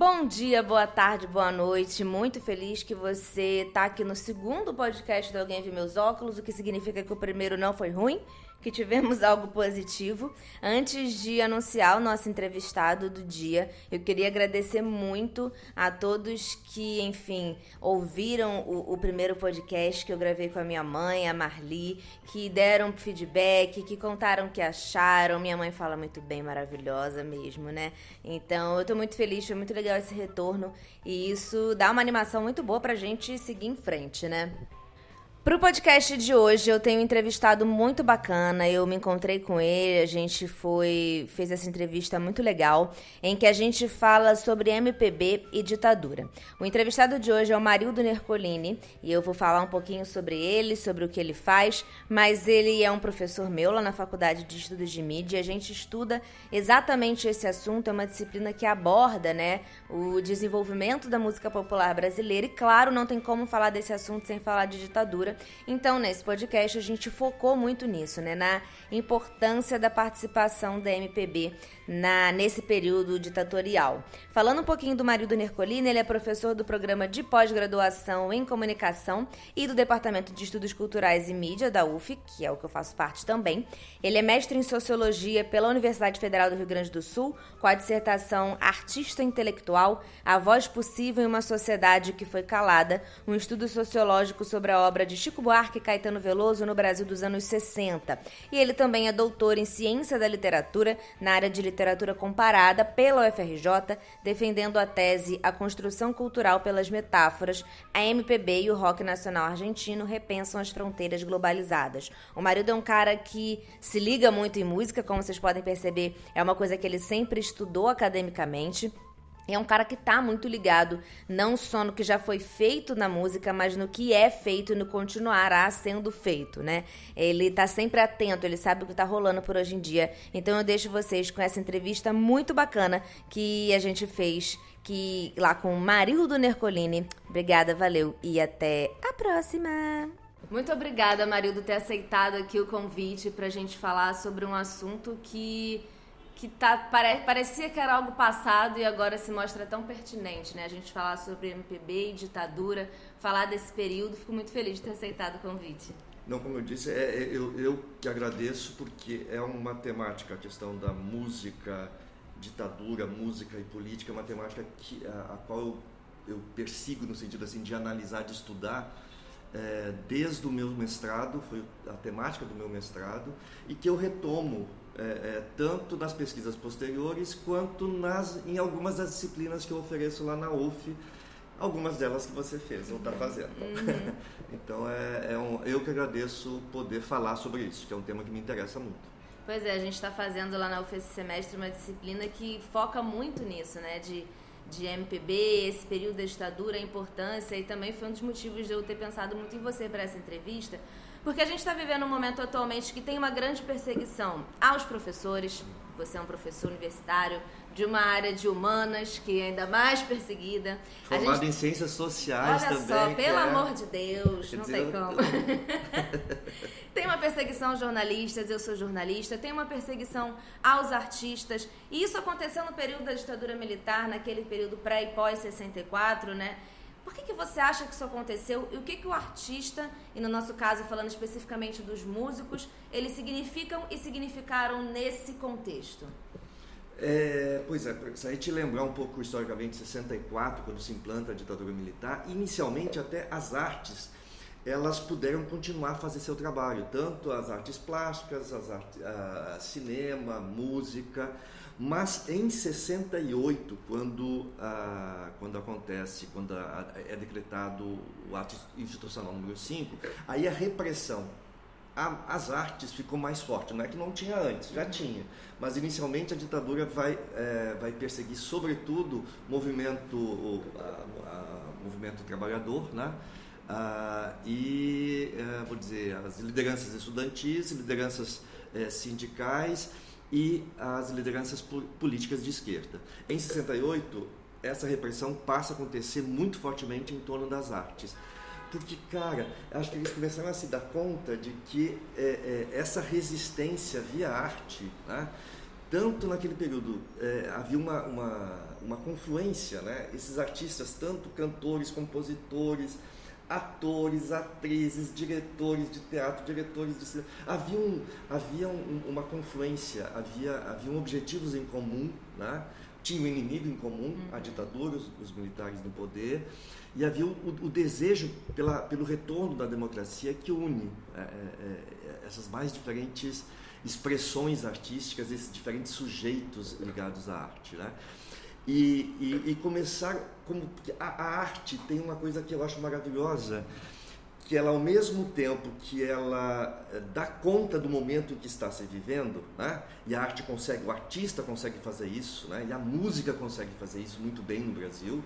Bom dia, boa tarde, boa noite. Muito feliz que você está aqui no segundo podcast do Alguém Viu Meus Óculos, o que significa que o primeiro não foi ruim que tivemos algo positivo. Antes de anunciar o nosso entrevistado do dia, eu queria agradecer muito a todos que, enfim, ouviram o, o, primeiro podcast que eu gravei com a minha mãe, a Marli, que deram feedback, que contaram o que acharam. Minha mãe fala muito bem, maravilhosa mesmo, né? Então eu tô muito feliz, foi muito legal esse retorno e isso dá uma animação muito boa pra gente seguir em frente, né? Para o podcast de hoje, eu tenho um entrevistado muito bacana. Eu me encontrei com ele, a gente foi fez essa entrevista muito legal, em que a gente fala sobre MPB e ditadura. O entrevistado de hoje é o Marildo Nercolini e eu vou falar um pouquinho sobre ele, sobre o que ele faz. Mas ele é um professor meu lá na Faculdade de Estudos de Mídia. A gente estuda exatamente esse assunto. É uma disciplina que aborda, né, o desenvolvimento da música popular brasileira. E claro, não tem como falar desse assunto sem falar de ditadura então, nesse podcast, a gente focou muito nisso, né? Na importância da participação da MPB na, nesse período ditatorial. Falando um pouquinho do Marildo Nercolini, ele é professor do programa de pós-graduação em comunicação e do Departamento de Estudos Culturais e Mídia da UF, que é o que eu faço parte também. Ele é mestre em sociologia pela Universidade Federal do Rio Grande do Sul, com a dissertação Artista Intelectual, a voz possível em uma sociedade que foi calada, um estudo sociológico sobre a obra de Chico Buarque e Caetano Veloso no Brasil dos anos 60. E ele também é doutor em Ciência da Literatura na área de Literatura Comparada pela UFRJ, defendendo a tese A Construção Cultural pelas Metáforas, a MPB e o rock nacional argentino repensam as fronteiras globalizadas. O marido é um cara que se liga muito em música, como vocês podem perceber, é uma coisa que ele sempre estudou academicamente. É um cara que tá muito ligado, não só no que já foi feito na música, mas no que é feito e no continuará sendo feito, né? Ele tá sempre atento, ele sabe o que tá rolando por hoje em dia. Então eu deixo vocês com essa entrevista muito bacana que a gente fez que lá com o Marildo Nercolini. Obrigada, valeu e até a próxima! Muito obrigada, Marildo, ter aceitado aqui o convite pra gente falar sobre um assunto que que tá, pare, parecia que era algo passado e agora se mostra tão pertinente, né? A gente falar sobre MPB e ditadura, falar desse período. Fico muito feliz de ter aceitado o convite. Não, como eu disse, é, é, eu, eu que agradeço porque é uma temática, a questão da música, ditadura, música e política, é uma temática que, a, a qual eu, eu, persigo no sentido assim de analisar, de estudar é, desde o meu mestrado, foi a temática do meu mestrado, e que eu retomo é, é, tanto nas pesquisas posteriores quanto nas, em algumas das disciplinas que eu ofereço lá na UF, algumas delas que você fez ou está fazendo. Uhum. então é, é um, eu que agradeço poder falar sobre isso, que é um tema que me interessa muito. Pois é, a gente está fazendo lá na UF esse semestre uma disciplina que foca muito nisso, né? De, de MPB, esse período da ditadura, a importância, e também foi um dos motivos de eu ter pensado muito em você para essa entrevista, porque a gente está vivendo um momento atualmente que tem uma grande perseguição aos professores. Você é um professor universitário de uma área de humanas que é ainda mais perseguida. Formado gente... em ciências sociais Olha também. Olha só, pelo é... amor de Deus, Quer não dizer, tem como. tem uma perseguição aos jornalistas, eu sou jornalista, tem uma perseguição aos artistas. E isso aconteceu no período da ditadura militar, naquele período pré e pós 64, né? Por que, que você acha que isso aconteceu e o que, que o artista, e no nosso caso falando especificamente dos músicos, eles significam e significaram nesse contexto? É, pois é, se a gente lembrar um pouco historicamente 64, quando se implanta a ditadura militar, inicialmente até as artes elas puderam continuar a fazer seu trabalho, tanto as artes plásticas, as cinema, música, mas em 68, quando, ah, quando acontece, quando é decretado o ato institucional número 5, aí a repressão as artes ficou mais forte. Não é que não tinha antes, já tinha. Mas inicialmente a ditadura vai, é, vai perseguir, sobretudo, movimento, o movimento trabalhador, né? Ah, e, é, vou dizer, as lideranças estudantis, lideranças é, sindicais e as lideranças políticas de esquerda. Em 68, essa repressão passa a acontecer muito fortemente em torno das artes. Porque, cara, acho que eles começaram a se dar conta de que é, é, essa resistência via arte né, tanto naquele período é, havia uma, uma, uma confluência, né? esses artistas, tanto cantores, compositores, atores, atrizes, diretores de teatro, diretores de cinema. Havia, um, havia um, uma confluência, havia, haviam objetivos em comum, né? tinha um inimigo em comum, a uhum. ditadura, os, os militares no poder, e havia o, o, desejo pela, pelo retorno da democracia que une é, é, é essas mais diferentes expressões artísticas, esses diferentes sujeitos ligados à arte. Né? E, e, e começar como a, a, arte tem uma coisa que eu acho maravilhosa que ela ao mesmo tempo que ela eh, dá conta do momento que está se vivendo né? e a arte consegue o artista consegue fazer isso né? e a música consegue fazer isso muito bem no Brasil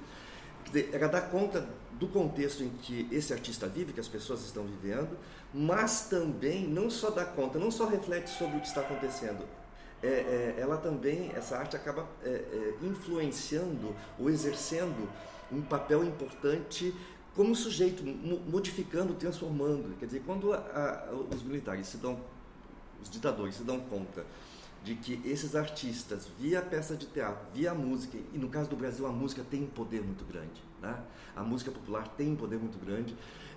ela dá conta do contexto em que esse artista vive que as pessoas estão vivendo mas também não só dá conta não só reflete sobre o que está acontecendo é, é, ela também, essa arte acaba é, é, influenciando ou exercendo um papel importante como sujeito, modificando, transformando. Quer dizer, quando a, a, os militares se dão, os ditadores se dão conta de que esses artistas, via peça de teatro, via música, e no caso do Brasil a música tem um poder muito grande, né? a música popular tem um poder muito grande.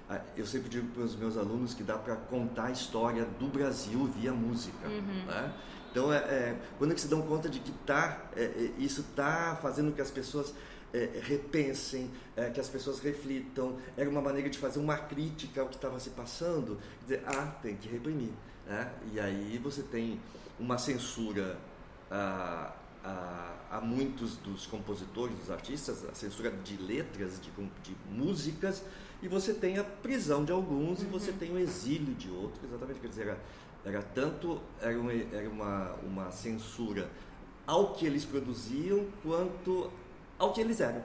Ah, eu sempre digo para os meus alunos que dá para contar a história do Brasil via música. Uhum. Né? Então, é, é, quando é que se dão conta de que tá, é, é isso está fazendo que as pessoas é, repensem, que as pessoas reflitam, era uma maneira de fazer uma crítica ao que estava se passando, dizer, ah, tem que reprimir. Né? E aí você tem uma censura a, a, a, muitos dos compositores, dos artistas, a censura de letras, de, de músicas, e você tem a prisão de alguns uhum. e você tem o exílio de outros, exatamente, quer dizer, era tanto era uma, era uma, uma censura ao que eles produziam quanto ao que eles eram.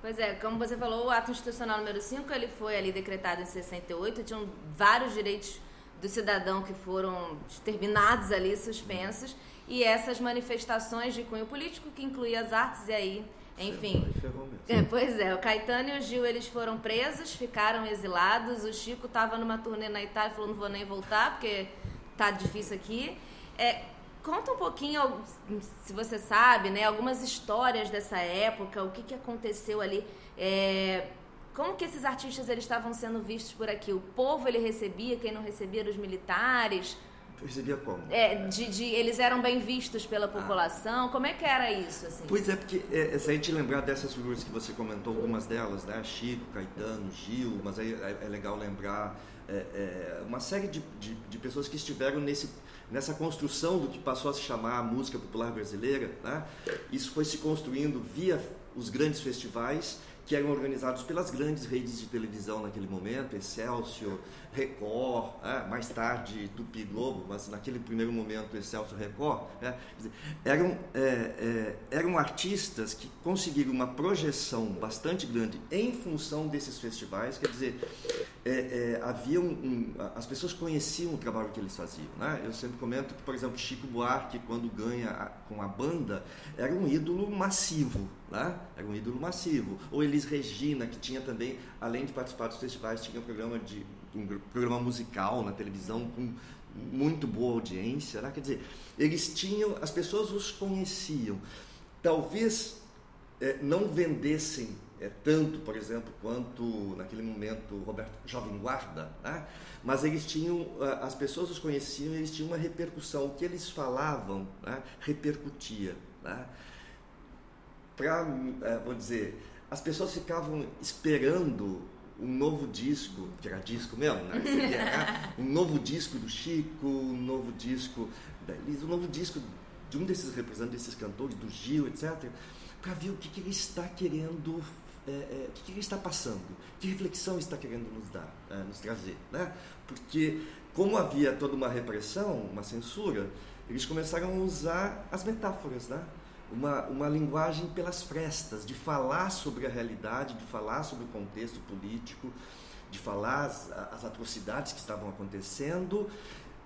Pois é, como você falou, o ato institucional número 5, ele foi ali decretado em 68, tinham vários direitos do cidadão que foram terminados ali, suspensos, e essas manifestações de cunho político que incluía as artes e aí, enfim. É, pois é, o Caetano e o Gil, eles foram presos, ficaram exilados, o Chico estava numa turnê na Itália, falou, não vou nem voltar, porque tá difícil aqui. É, conta um pouquinho, se você sabe, né, algumas histórias dessa época, o que, que aconteceu ali. É, como que esses artistas eles estavam sendo vistos por aqui? O povo ele recebia, quem não recebia era os militares. Recebia como? É, de, de, eles eram bem vistos pela ah. população. Ah. Como é que era isso? Assim? Pois é, porque é, se a gente lembrar dessas figuras que você comentou, algumas delas, né? Chico, Caetano, Gil, mas aí é, é legal lembrar é, é, uma série de, de, de, pessoas que estiveram nesse, nessa construção do que passou a se chamar a música popular brasileira. Né? Isso foi se construindo via os grandes festivais que eram organizados pelas grandes redes de televisão naquele momento, Excelsior, Record, é, mais tarde Tupi Globo, mas naquele primeiro momento Excelsior Record, é, dizer, eram, é, é, eram artistas que conseguiram uma projeção bastante grande em função desses festivais, quer dizer, é, é, havia um, um, as pessoas conheciam o trabalho que eles faziam. Né? Eu sempre comento que, por exemplo, Chico Buarque, quando ganha a, com a banda, era um ídolo massivo, né? era um ídolo massivo. Ou Elis Regina, que tinha também, além de participar dos festivais, tinha um programa de um programa musical na televisão com muito boa audiência, né? quer dizer, eles tinham, as pessoas os conheciam. Talvez é, não vendessem é, tanto, por exemplo, quanto naquele momento Roberto Jovem Guarda, né? mas eles tinham, as pessoas os conheciam, eles tinham uma repercussão, o que eles falavam né? repercutia. Né? Para, é, vou dizer, as pessoas ficavam esperando um novo disco, que era disco mesmo, né? Seria, um novo disco do Chico, um novo disco da Elisa, um novo disco de um desses representantes, desses cantores, do Gil, etc., para ver o que, que ele está querendo, é, é, o que, que ele está passando, que reflexão está querendo nos dar, é, nos trazer, né? Porque como havia toda uma repressão, uma censura, eles começaram a usar as metáforas, né? Uma, uma linguagem pelas frestas, de falar sobre a realidade, de falar sobre o contexto político, de falar as, as atrocidades que estavam acontecendo.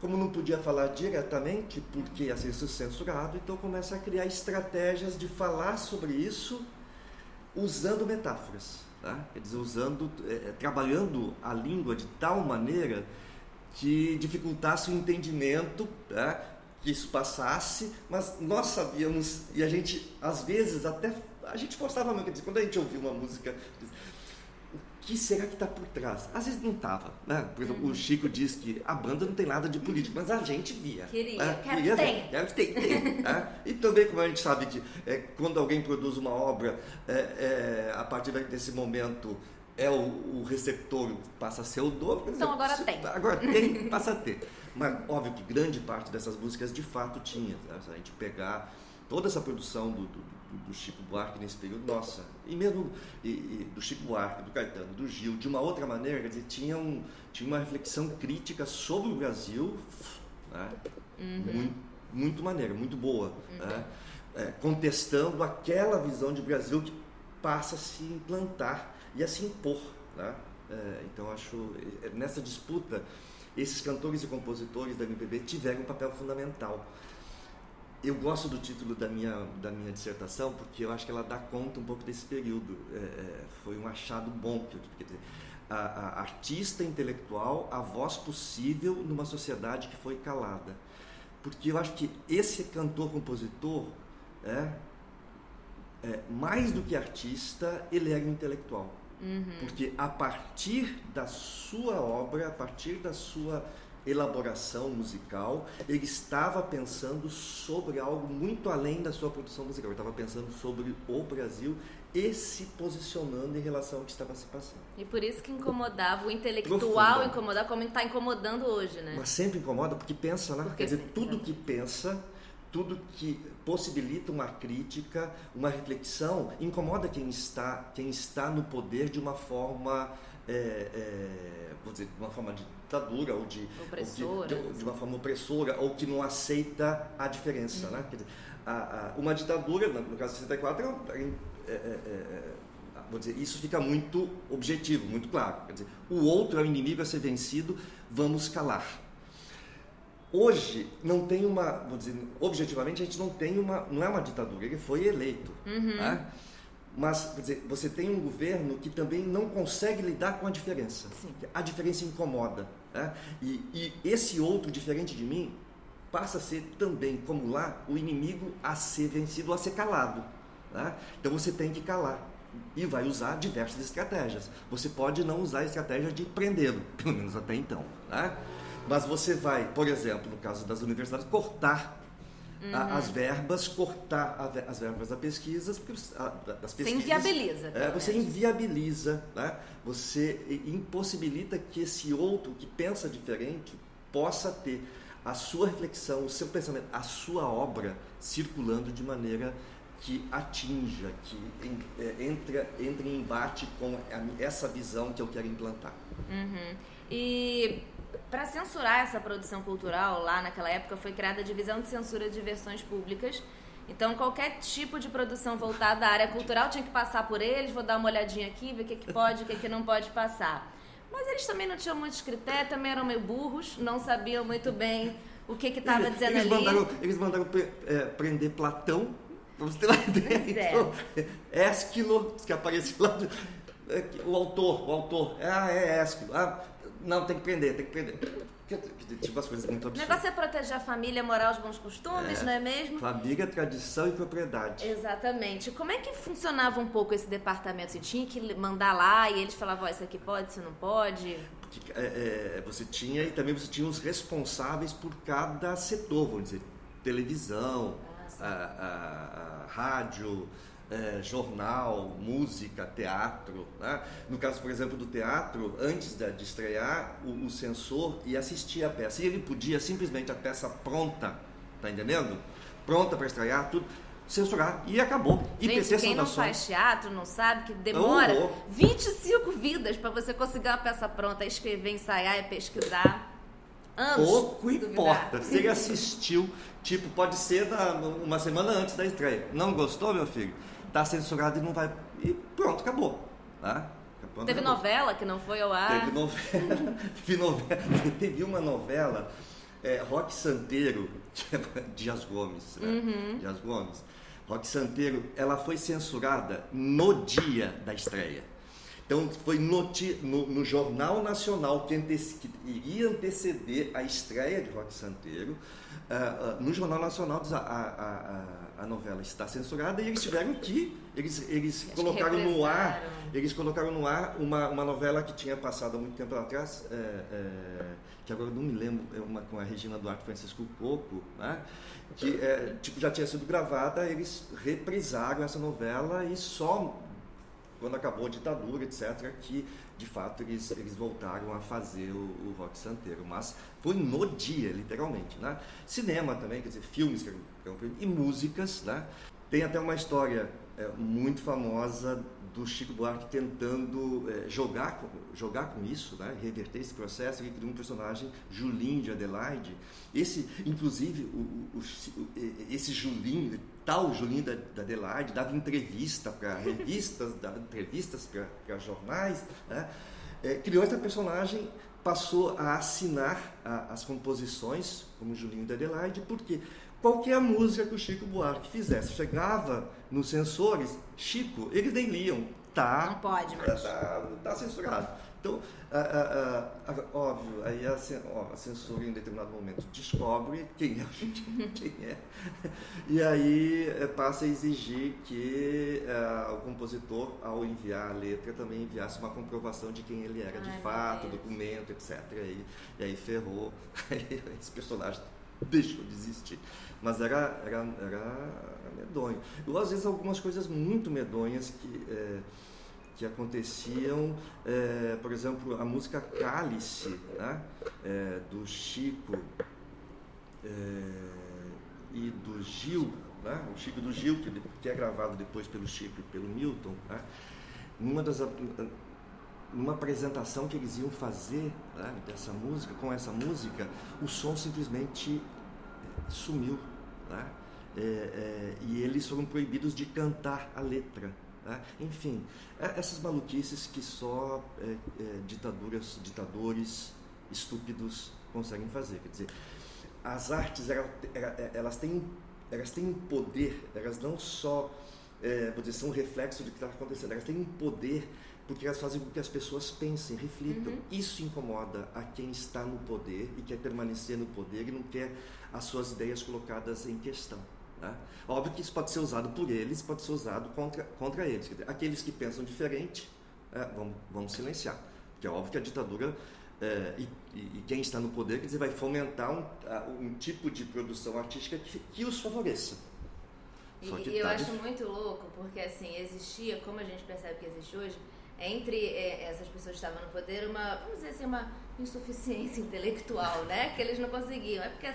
Como não podia falar diretamente, porque ia ser censurado, então começa a criar estratégias de falar sobre isso usando metáforas, tá? quer dizer, usando, é, trabalhando a língua de tal maneira que dificultasse o entendimento tá? Que isso passasse, mas nós sabíamos, e a gente, às vezes, até a gente forçava muito, quando a gente ouvia uma música, o que será que está por trás? Às vezes não estava. Né? Por exemplo, uhum. o Chico diz que a banda não tem nada de político, mas a gente via. Queria, né? quero Queria que tem. Quero que tem. tem né? E também, como a gente sabe que é, quando alguém produz uma obra, é, é, a partir desse momento é o, o, receptor passa a ser o dono. Então agora tem. Agora tem, passa a ter. Mas óbvio que grande parte dessas músicas de fato tinha. Né? Se a gente pegar toda essa produção do, do, do Chico Buarque nesse período, nossa, e mesmo e, e do Chico Buarque, do Caetano, do Gil, de uma outra maneira, quer dizer, tinha, um, tinha uma reflexão crítica sobre o Brasil né? uhum. muito, muito maneira, muito boa, uhum. né? é, contestando aquela visão de Brasil que passa a se implantar e a se impor. Né? É, então, acho, é, nessa disputa, esses cantores e compositores da MPB tiveram um papel fundamental. Eu gosto do título da minha, da minha dissertação porque eu acho que ela dá conta um pouco desse período. É, é foi um achado bom. Quer dizer, a, a artista intelectual, a voz possível numa sociedade que foi calada. Porque eu acho que esse cantor-compositor, é, é, mais do que artista, ele era um intelectual. Uhum. Porque a partir da sua obra, a partir da sua elaboração musical, ele estava pensando sobre algo muito além da sua produção musical. Ele estava pensando sobre o Brasil e se posicionando em relação ao que estava se passando. E por isso que incomodava o intelectual, incomodava como está incomodando hoje, né? Mas sempre incomoda porque pensa, né? Porque Quer dizer, tudo que pensa, tudo que possibilita uma crítica, uma reflexão, incomoda quem está, quem está no poder de uma forma, é, é, vou dizer, de uma forma de ditadura ou de, ou de, de, de, uma forma opressora ou que não aceita a diferença, uhum. né? Dizer, a, a, uma ditadura, no caso de 64, é, é, é, é, vou dizer, isso fica muito objetivo, muito claro. Quer dizer, o outro é o inimigo a ser vencido, vamos calar. Hoje não tem uma, vou dizer, objetivamente a gente não tem uma, não é uma ditadura, ele foi eleito, uhum. né? Mas quer dizer, você tem um governo que também não consegue lidar com a diferença. Sim. A diferença incomoda. Né? E, e esse outro diferente de mim passa a ser também, como lá, o inimigo a ser vencido, a ser calado. Né? Então você tem que calar e vai usar diversas estratégias. Você pode não usar a estratégia de prendê-lo, pelo menos até então. Né? Mas você vai, por exemplo, no caso das universidades, cortar uhum. a, as verbas, cortar a, as verbas da pesquisa, a, das pesquisas. Você inviabiliza. É, você inviabiliza, né? você impossibilita que esse outro que pensa diferente possa ter a sua reflexão, o seu pensamento, a sua obra circulando de maneira que atinja, que é, entre, entre em embate com essa visão que eu quero implantar. Uhum. E para censurar essa produção cultural, lá naquela época foi criada a Divisão de Censura de Versões Públicas. Então, qualquer tipo de produção voltada à área cultural tinha que passar por eles. Vou dar uma olhadinha aqui, ver o que, que pode o que, que não pode passar. Mas eles também não tinham muitos critérios, também eram meio burros, não sabiam muito bem o que estava dizendo eles ali. Mandaram, eles mandaram é, prender Platão, você ter uma ideia. É. Então, Ésquilo, que apareceu lá, é, o autor, o autor, ah, é Ésquilo. Ah, não, tem que prender, tem que prender. Tipo as coisas muito absurdas. O negócio é proteger a família, moral, os bons costumes, é, não é mesmo? Família, tradição e propriedade. Exatamente. Como é que funcionava um pouco esse departamento? Você tinha que mandar lá e eles falavam, oh, isso aqui pode, isso não pode? Porque, é, é, você tinha e também você tinha os responsáveis por cada setor, vamos dizer, televisão, ah, a, a, a rádio, é, jornal, música, teatro. Né? No caso, por exemplo, do teatro, antes de, de estrear, o, o, censor ia assistir a peça. E ele podia simplesmente a peça pronta, tá entendendo? Pronta para estrear, tudo censurar e acabou. E Gente, quem não faz teatro não sabe que demora oh, oh. 25 vidas para você conseguir uma peça pronta, escrever, ensaiar e pesquisar. Anos. Pouco importa. Se ele assistiu, tipo, pode ser na, uma semana antes da estreia. Não gostou, meu filho? Está censurado e não vai. E pronto, acabou. Tá? Pronto, teve acabou. novela que não foi ao ar. Teve novela. teve, novela teve uma novela, é, Rock Santeiro, Dias Gomes. Né? Uhum. Dias Gomes. Rock Santeiro, ela foi censurada no dia da estreia. Então foi noti no, no, Jornal Nacional que, que, iria anteceder a estreia de Rock Santeiro. Uh, uh, no Jornal Nacional a, a, a, a, novela está censurada e eles tiveram que eles, eles colocaram no ar eles colocaram no ar uma, uma novela que tinha passado há muito tempo atrás é, é, que agora não me lembro é uma com a Regina Duarte Francisco Coco né? que é, tipo já tinha sido gravada eles reprisaram essa novela e só quando acabou a ditadura, etc., que de fato eles, eles voltaram a fazer o, o rock santeiro. Mas foi no dia, literalmente. Né? Cinema também, quer dizer, filmes que eram, e músicas. Né? Tem até uma história é, muito famosa do Chico Buarque tentando é, jogar, com, jogar com isso, né? reverter esse processo. Ele criou um personagem, Julinho de Adelaide. Esse, inclusive, o, o, o, esse Julinho, tal Julinho da, da Adelaide, dava entrevista para revistas, dava entrevistas para jornais. Né? É, criou essa personagem, passou a assinar a, as composições como Julinho da Adelaide, porque qualquer música que o Chico Buarque fizesse chegava nos sensores, Chico, eles nem liam. Tá, não pode mais. Tá, tá censurado. Então, ah, ah, ah, óbvio, aí a, a, censura em determinado momento descobre quem é, quem é e aí eh, passa a exigir que eh, o compositor, ao enviar a letra, também enviasse uma comprovação de quem ele era Ai, de fato, documento, etc. E aí, e aí ferrou, aí esse personagem deixou de existir. Mas era, era, era medonho. Ou às vezes algumas coisas muito medonhas que. É, que aconteciam, é, por exemplo, a música Cálice, né, é, do Chico é, e do Gil, né, o Chico do Gil, que, que, é gravado depois pelo Chico e pelo Milton, né, numa das numa apresentação que eles iam fazer né, dessa música, com essa música, o som simplesmente sumiu. Né? É, é, e eles foram proibidos de cantar a letra. Né? Enfim, é, essas maluquices que só é, é, ditaduras, ditadores estúpidos conseguem fazer. Quer dizer, as artes elas, têm, elas têm um poder, elas não só é, dizer, são um reflexo do que está acontecendo, elas têm um poder porque elas fazem com que as pessoas pensem, reflitam. Uhum. Isso incomoda a quem está no poder e quer permanecer no poder e não quer as suas ideias colocadas em questão. Né? Óbvio que isso pode ser usado por eles, pode ser usado contra, contra eles. Aqueles que pensam diferente, é, vamos, vamos silenciar. Porque é óbvio que a ditadura é, e, e, quem está no poder quer dizer, vai fomentar um, um tipo de produção artística que, que os favoreça. E, e eu tá acho muito louco, porque assim, existia, como a gente percebe que existe hoje, entre é, essas pessoas que estavam no poder, uma, vamos dizer assim, uma insuficiência intelectual, né? Que eles não conseguiam. É porque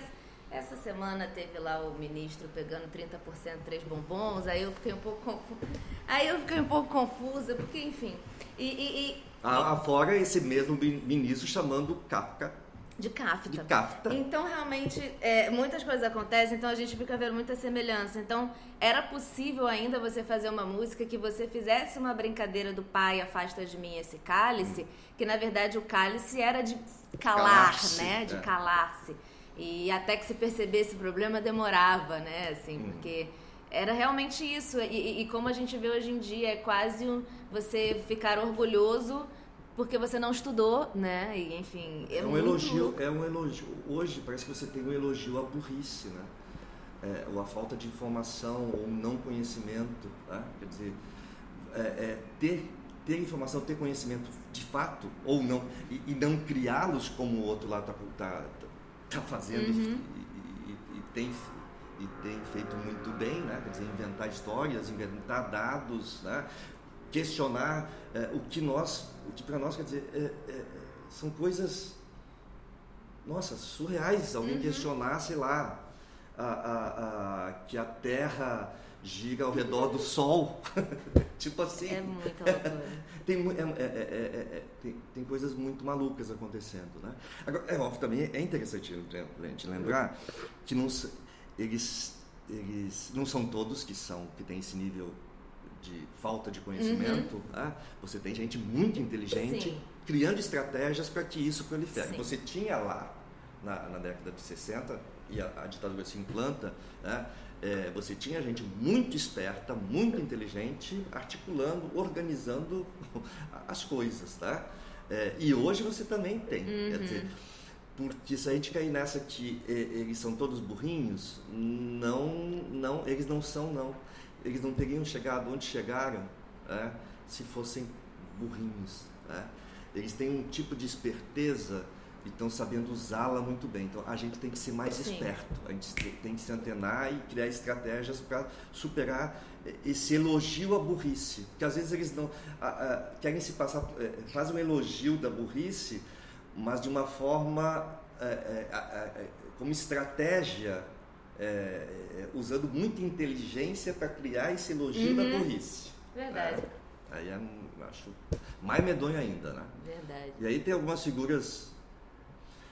essa semana teve lá o ministro pegando 30% três bombons, aí eu fiquei um pouco confusa. Aí eu fiquei um pouco confusa, porque enfim. E, e, e... Afora esse mesmo ministro chamando Kafka de Kafka. De Kafka. Então, realmente, é, muitas coisas acontecem, então a gente fica vendo muita semelhança. Então, era possível ainda você fazer uma música que você fizesse uma brincadeira do pai, afasta de mim esse cálice, hum. que na verdade o cálice era de calar, né? De é. calar-se. E até que se percebesse o problema demorava, né? Assim, hum. porque era realmente isso. E, e, como a gente vê hoje em dia, é quase um, você ficar orgulhoso porque você não estudou, né? E enfim, é, é um elogio, é um elogio. Hoje parece que você tem um elogio à burrice, né? É, ou a falta de informação ou não conhecimento, tá? Quer dizer, é, é, ter ter informação, ter conhecimento de fato ou não e, e não criá-los como o outro lado está tá, está fazendo uhum. e, e, e, tem, e tem feito muito bem, né? Quer dizer, inventar histórias, inventar dados, né? questionar é, o que nós, que para nós quer dizer, é, é, são coisas, nossa, surreais. Alguém uhum. questionar, sei lá, a, a, a, que a Terra gira ao redor do Sol. tipo assim. É muito loucura. tem, é, é, é, tem, tem, coisas muito malucas acontecendo. Né? Agora, é óbvio também, é interessante a gente lembrar que não, eles, eles não são todos que são que têm esse nível de falta de conhecimento. Uhum. Né? Você tem gente muito inteligente Sim. criando estratégias para que isso prolifere. Sim. Você tinha lá, na, na década de 60, e a, a ditadura se implanta, né? é, você tinha gente muito esperta, muito inteligente, articulando, organizando as coisas, tá? É, e hoje você também tem. Uhum. Quer dizer, porque se a gente cair nessa que eles são todos burrinhos, não, não, eles não são não. Eles não teriam chegado onde chegaram né, se fossem burrinhos. Né? Eles têm um tipo de esperteza e estão sabendo usá-la muito bem. Então a gente tem que ser mais Sim. esperto, a gente tem que se antenar e criar estratégias para superar esse elogio à burrice. Porque às vezes eles não a, a, querem se passar, é, fazem um elogio da burrice, mas de uma forma é, é, como estratégia. Usando muita inteligência para criar esse elogio uhum. da burrice. Verdade. aí é, acho mais medonho ainda, né? Verdade. E aí tem algumas figuras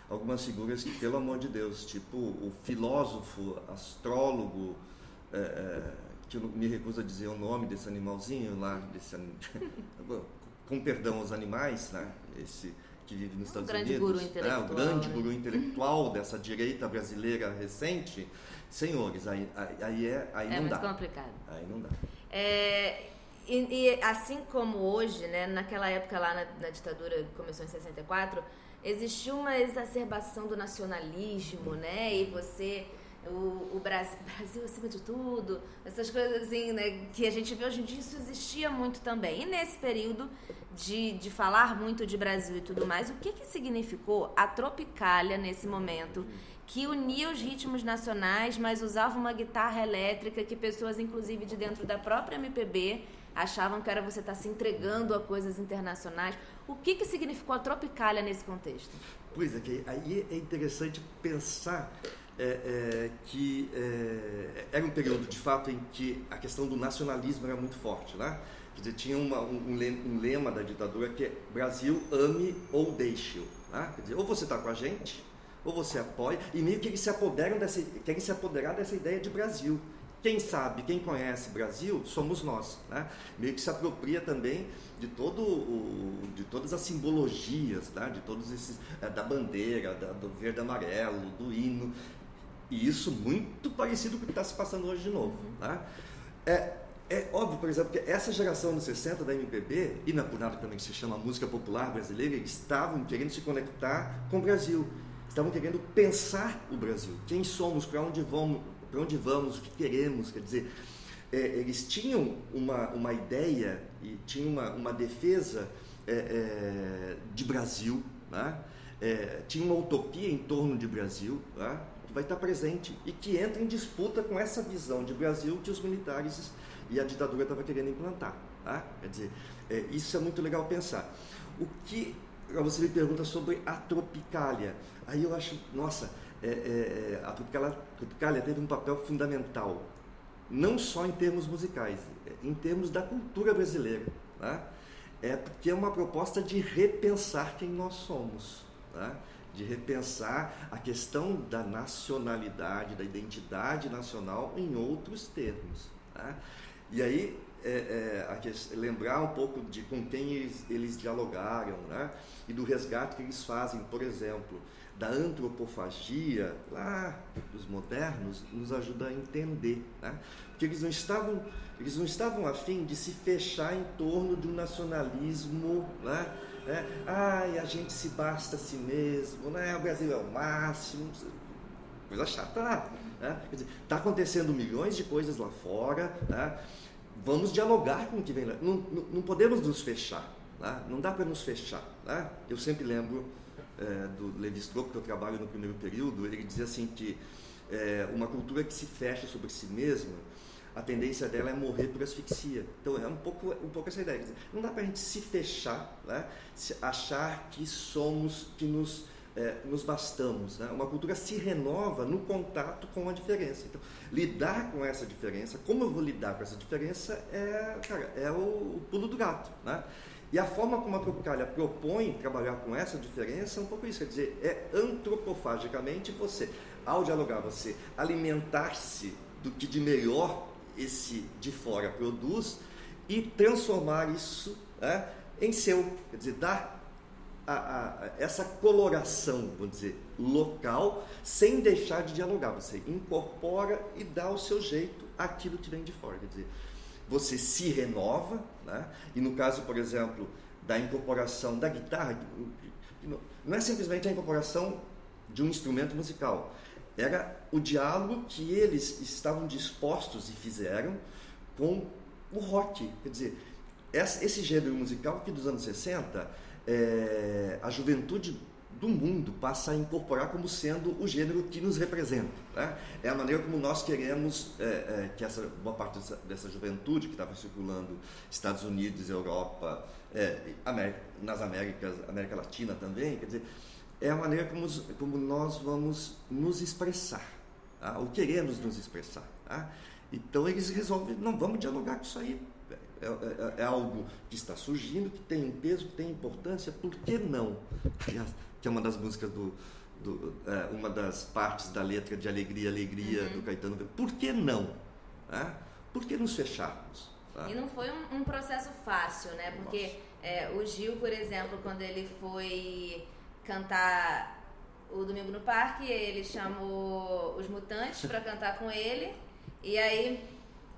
algumas figuras que, pelo amor de Deus, tipo o filósofo, astrólogo, é, é, que eu me recuso a dizer o nome desse animalzinho lá, desse, com perdão aos animais, né? Esse que vive nos Estados grande Unidos, guru intelectual, né? o grande né? guru intelectual dessa direita brasileira recente, senhores, aí, aí, é, aí é não muito dá. complicado. Aí não dá. É, e, e, assim como hoje, né, naquela época lá na, na ditadura que começou em 64, existiu uma exacerbação do nacionalismo, né? E você o, o Brasil, Brasil, acima de tudo, essas coisas assim, né, que a gente vê hoje em dia, isso existia muito também. E nesse período de, de falar muito de Brasil e tudo mais, o que, que significou a Tropicália nesse momento, que unia os ritmos nacionais, mas usava uma guitarra elétrica que pessoas, inclusive de dentro da própria MPB, achavam que era você estar tá se entregando a coisas internacionais. O que, que significou a Tropicália nesse contexto? Pois é, aí é interessante pensar é, é, que é, era um período de fato em que a questão do nacionalismo era muito forte, né? Quer dizer, tinha uma, um, um, lema da ditadura que é Brasil ame ou deixe-o. Né? Quer dizer, ou você está com a gente, ou você apoia, e meio que eles se apoderam dessa, querem se apoderar dessa ideia de Brasil. Quem sabe, quem conhece Brasil, somos nós. Né? Meio que se apropria também de, todo o, de todas as simbologias, né? de todos esses, é, da bandeira, da, do verde amarelo, do hino. E isso muito parecido com o que está se passando hoje de novo. Né? É, é óbvio, por exemplo, que essa geração dos 60 da MPB, e na por nada também que se chama música popular brasileira, estavam querendo se conectar com o Brasil. Estavam querendo pensar o Brasil. Quem somos, para onde vamos, para onde vamos, o que queremos, quer dizer, é, eles tinham uma, uma ideia e tinham uma, uma defesa é, é, de Brasil, né? Tinha uma utopia em torno de Brasil, né? Que vai estar presente e que entra em disputa com essa visão de Brasil que os militares e a ditadura estavam querendo implantar. Tá? Quer dizer, é, isso é muito legal pensar. O que você me pergunta sobre a tropicália, aí eu acho, nossa, é, é, é, a Tropicália, Tropicália teve um papel fundamental, não só em termos musicais, em termos da cultura brasileira. Tá? É porque é uma proposta de repensar quem nós somos, tá? De repensar a questão da nacionalidade, da identidade nacional em outros termos. Tá? E aí, é, é, lembrar um pouco de com quem eles, eles dialogaram né? e do resgate que eles fazem, por exemplo, da antropofagia lá dos modernos nos ajuda a entender, né? porque eles não estavam eles não estavam afim de se fechar em torno do nacionalismo, né? É, ai, a gente se basta a si mesmo, né? O Brasil é o máximo, coisa chata. Né? Está acontecendo milhões de coisas lá fora, né? vamos dialogar com o que vem lá. Não, não, não podemos nos fechar, né? não dá para nos fechar. Né? Eu sempre lembro é, do Levi Strauss, que eu trabalho no primeiro período, ele dizia assim que é, uma cultura que se fecha sobre si mesma, a tendência dela é morrer por asfixia. Então é um pouco, um pouco essa ideia. Não dá para a gente se fechar, né? se achar que somos, que nos, é, nos bastamos. Né? Uma cultura se renova no contato com a diferença. Então, lidar com essa diferença, como eu vou lidar com essa diferença, é, cara, é o, pulo do gato. Né? E a forma como a Tropicália propõe trabalhar com essa diferença é um pouco isso, quer dizer, é antropofagicamente você, ao dialogar, você alimentar-se do que de melhor esse de fora produz e transformar isso né, em seu, quer dizer, dar a, a, essa coloração, vamos dizer, local, sem deixar de dialogar. Você incorpora e dá o seu jeito aquilo que vem de fora. Quer dizer, você se renova, né? e no caso, por exemplo, da incorporação da guitarra, não é simplesmente a incorporação de um instrumento musical, era o diálogo que eles estavam dispostos e fizeram com o rock. Quer dizer, esse gênero musical que dos anos 60, é, a juventude do mundo passa a incorporar como sendo o gênero que nos representa. Né? É a maneira como nós queremos é, é, que essa boa parte dessa, dessa juventude que estava circulando Estados Unidos, Europa, é, América, nas Américas, América Latina também, quer dizer, é a maneira como, como nós vamos nos expressar, tá? ou queremos nos expressar. Tá? Então eles resolvem, não vamos dialogar com isso aí. É, é, é, algo que está surgindo, que tem um peso, que tem importância, por que não? Que é uma das músicas do. do é, uma das partes da letra de Alegria, Alegria uhum. do Caetano. Por que não? Tá? Por que nos fecharmos? Tá? E não foi um, um processo fácil, né? Porque é, o Gil, por exemplo, quando ele foi cantar o Domingo no Parque, ele chamou os Mutantes para cantar com ele. E aí,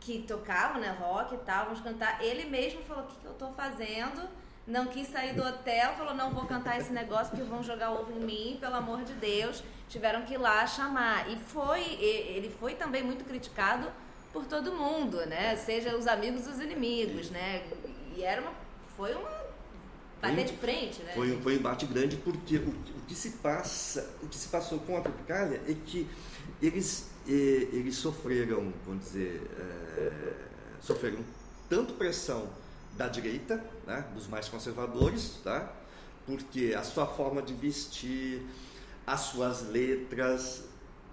que tocavam, né, rock e tal, vamos cantar. Ele mesmo falou: O que, que eu tô fazendo? Não quis sair do hotel, falou: Não vou cantar esse negócio porque vão jogar ovo em mim, pelo amor de Deus. Tiveram que ir lá chamar. E foi, ele foi também muito criticado por todo mundo, né? Seja os amigos os inimigos, né? E era uma, foi uma bater de frente, né? Foi, foi um embate grande porque o, o, que se passa, o que se passou com a Tropicália é que eles, eles sofreram, vamos dizer, é, sofreram tanto pressão da direita, né, dos mais conservadores, tá? porque a sua forma de vestir, as suas letras,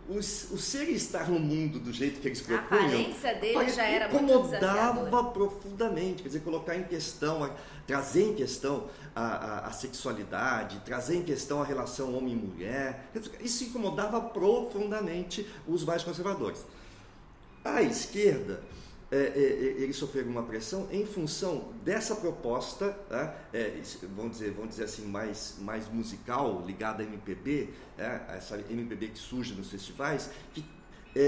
o, o ser estar no mundo do jeito que eles propunham, a aparência dele já era incomodava profundamente, quer dizer, colocar em questão, trazer em questão a, a, a, sexualidade, trazer em questão a relação homem-mulher, isso incomodava profundamente os mais conservadores. A esquerda é, é, é, eles sofreram uma pressão em função dessa proposta, tá? é, vamos, dizer, vamos dizer assim, mais, mais musical, ligada à MPB, é, essa MPB que surge nos festivais, que, é,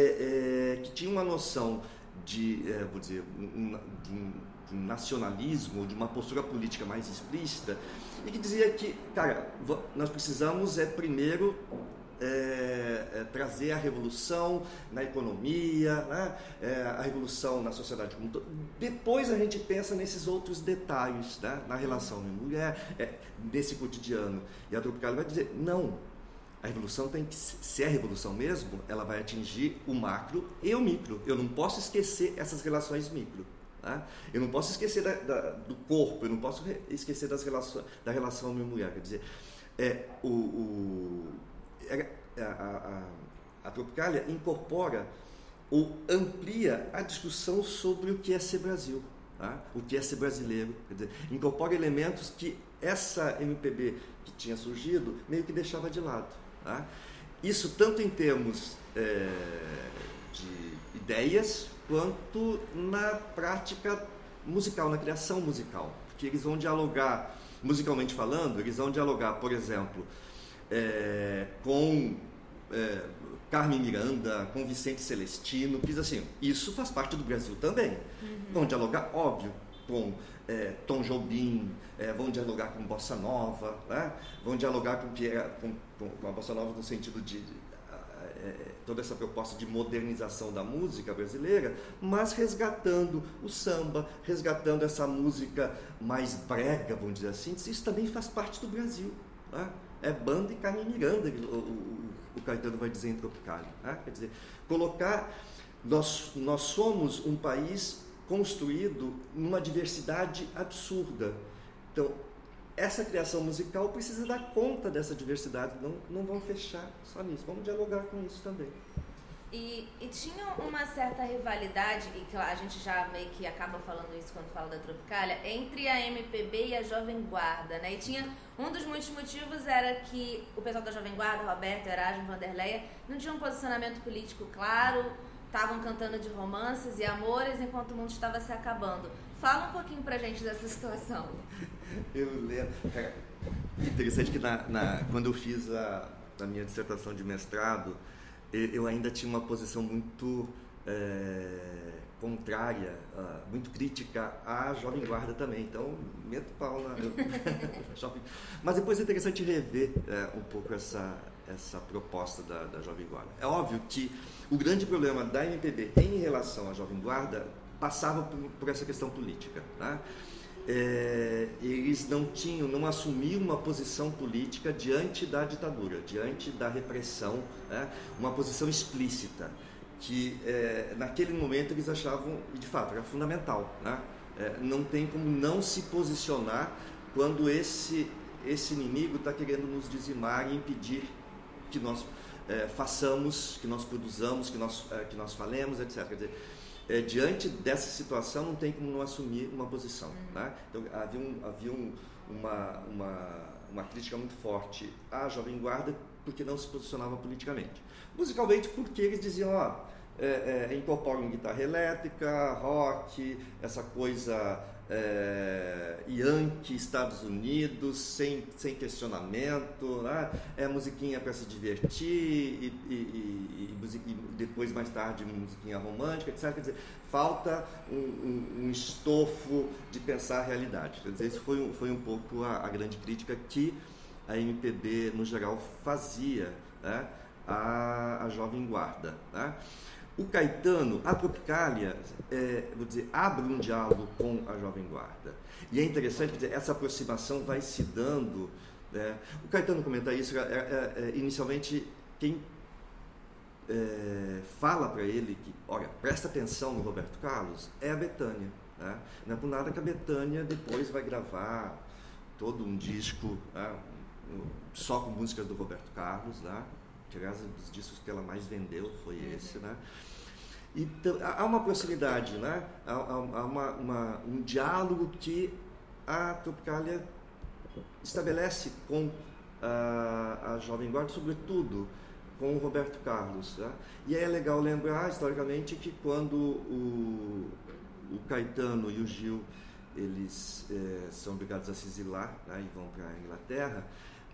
é, que tinha uma noção de, vou dizer, um, de, um, de um nacionalismo, de uma postura política mais explícita, e que dizia que, cara, nós precisamos é primeiro é, é, trazer a revolução na economia, né? é, a revolução na sociedade como todo. Depois a gente pensa nesses outros detalhes, né? na relação homem-mulher, é, nesse cotidiano. E a Tropicália vai dizer, não, a revolução tem que ser a revolução mesmo, ela vai atingir o macro e o micro. Eu não posso esquecer essas relações micro. Tá? Eu não posso esquecer da, da, do corpo, eu não posso esquecer das relações, da relação homem-mulher. Quer dizer, é, o, o é, a, a, a Tropicália incorpora ou amplia a discussão sobre o que é ser Brasil, tá? o que é ser brasileiro. Dizer, incorpora elementos que essa MPB que tinha surgido meio que deixava de lado. Tá? Isso tanto em termos é, de ideias quanto na prática musical, na criação musical. Porque eles vão dialogar, musicalmente falando, eles vão dialogar, por exemplo, é, com é, Carmen Miranda, com Vicente Celestino, que diz assim, isso faz parte do Brasil também. Uhum. Vão dialogar, óbvio, com é, Tom Jobim, é, vão dialogar com Bossa Nova, né? vão dialogar com, com, com, com a Bossa Nova no sentido de é, toda essa proposta de modernização da música brasileira, mas resgatando o samba, resgatando essa música mais brega, vamos dizer assim, isso também faz parte do Brasil. Né? É banda e Carmen Miranda, o, o, o Caetano vai dizer em Tropicália. Né? Quer dizer, colocar. Nós, nós somos um país construído numa diversidade absurda. Então, essa criação musical precisa dar conta dessa diversidade, não, não vão fechar só nisso, vamos dialogar com isso também. E, e, tinha uma certa rivalidade, e que a gente já meio que acaba falando isso quando fala da Tropicália, entre a MPB e a Jovem Guarda, né? E tinha um dos muitos motivos era que o pessoal da Jovem Guarda, Roberto, Erasmo, Vanderleia, não tinha um posicionamento político claro, estavam cantando de romances e amores enquanto o mundo estava se acabando. Fala um pouquinho pra gente dessa situação. Eu lembro. Cara, interessante que na, na, quando eu fiz a, a minha dissertação de mestrado, eu ainda tinha uma posição muito é, contrária, uh, muito crítica à Jovem Guarda também. Então, meto pau na. Mas depois é interessante rever é, um pouco essa, essa proposta da, da Jovem Guarda. É óbvio que o grande problema da MPB em relação à Jovem Guarda passava por, por essa questão política. Né? É, eles não tinham, não assumiam uma posição política diante da ditadura, diante da repressão, né? uma posição explícita que é, naquele momento eles achavam, de fato era fundamental, né? É, não tem como não se posicionar quando esse esse inimigo está querendo nos dizimar e impedir que nós é, façamos, que nós produzamos, que nós que nós falemos, etc. Quer dizer, é, diante dessa situação não tem como não assumir uma posição, uhum. né? Então havia um, havia um, uma, uma uma crítica muito forte à Jovem Guarda porque não se posicionava politicamente. Musicalmente, porque eles diziam, ó, é, é, incorporam guitarra elétrica, rock, essa coisa é, Yankee, Estados Unidos, sem, sem questionamento, né? é musiquinha para se divertir e, e, e, e, depois mais tarde musiquinha romântica, etc. Quer dizer, falta um, um, um estofo de pensar a realidade. Quer dizer, isso foi, foi um pouco a, a grande crítica que a MPB no geral fazia né? a, a jovem guarda. Né? O Caetano, a Tropicália, é, vou dizer, abre um diálogo com a Jovem Guarda. E é interessante, dizer, essa aproximação vai se dando. Né? O Caetano comenta isso, é, é, é inicialmente, quem é, fala para ele que, olha, presta atenção no Roberto Carlos, é a Betânia. Né? Não é por nada que a Betânia depois vai gravar todo um disco né? Só com músicas do Roberto Carlos, né? que aliás dos discos que ela mais vendeu foi uhum. esse, né? Então, há uma proximidade, né? há, há uma, uma, um diálogo que a Tropicália estabelece com a, a Jovem Guarda, sobretudo com o Roberto Carlos. Né? E é legal lembrar, historicamente, que quando o, o Caetano e o Gil eles é, são obrigados a se exilar né, e vão para a Inglaterra,